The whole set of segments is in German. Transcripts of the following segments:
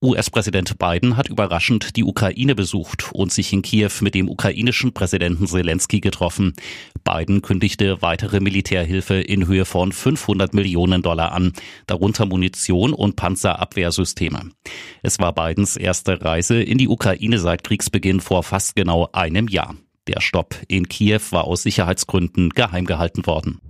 US-Präsident Biden hat überraschend die Ukraine besucht und sich in Kiew mit dem ukrainischen Präsidenten Zelensky getroffen. Biden kündigte weitere Militärhilfe in Höhe von 500 Millionen Dollar an, darunter Munition und Panzerabwehrsysteme. Es war Bidens erste Reise in die Ukraine seit Kriegsbeginn vor fast genau einem Jahr. Der Stopp in Kiew war aus Sicherheitsgründen geheim gehalten worden.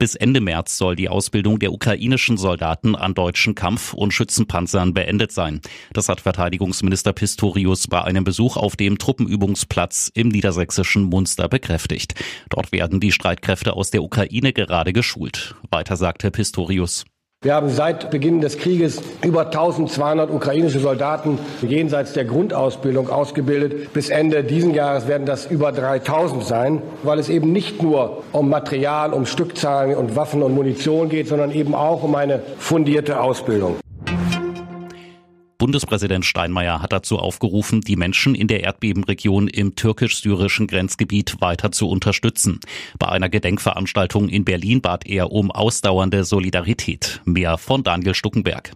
Bis Ende März soll die Ausbildung der ukrainischen Soldaten an deutschen Kampf- und Schützenpanzern beendet sein. Das hat Verteidigungsminister Pistorius bei einem Besuch auf dem Truppenübungsplatz im niedersächsischen Munster bekräftigt. Dort werden die Streitkräfte aus der Ukraine gerade geschult. Weiter sagte Pistorius. Wir haben seit Beginn des Krieges über 1200 ukrainische Soldaten jenseits der Grundausbildung ausgebildet. Bis Ende diesen Jahres werden das über 3000 sein, weil es eben nicht nur um Material, um Stückzahlen und Waffen und Munition geht, sondern eben auch um eine fundierte Ausbildung. Bundespräsident Steinmeier hat dazu aufgerufen, die Menschen in der Erdbebenregion im türkisch-syrischen Grenzgebiet weiter zu unterstützen. Bei einer Gedenkveranstaltung in Berlin bat er um ausdauernde Solidarität. Mehr von Daniel Stuckenberg.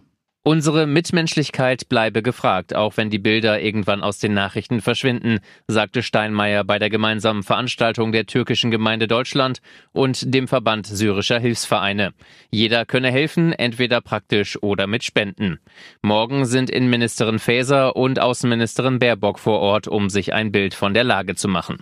Unsere Mitmenschlichkeit bleibe gefragt, auch wenn die Bilder irgendwann aus den Nachrichten verschwinden, sagte Steinmeier bei der gemeinsamen Veranstaltung der türkischen Gemeinde Deutschland und dem Verband syrischer Hilfsvereine. Jeder könne helfen, entweder praktisch oder mit Spenden. Morgen sind Innenministerin Faeser und Außenministerin Baerbock vor Ort, um sich ein Bild von der Lage zu machen.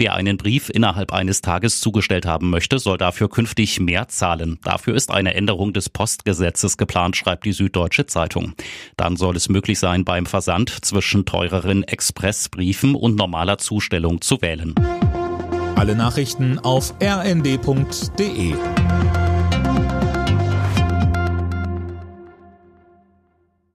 Wer einen Brief innerhalb eines Tages zugestellt haben möchte, soll dafür künftig mehr zahlen. Dafür ist eine Änderung des Postgesetzes geplant, schreibt die Süddeutsche Zeitung. Dann soll es möglich sein, beim Versand zwischen teureren Expressbriefen und normaler Zustellung zu wählen. Alle Nachrichten auf rnd.de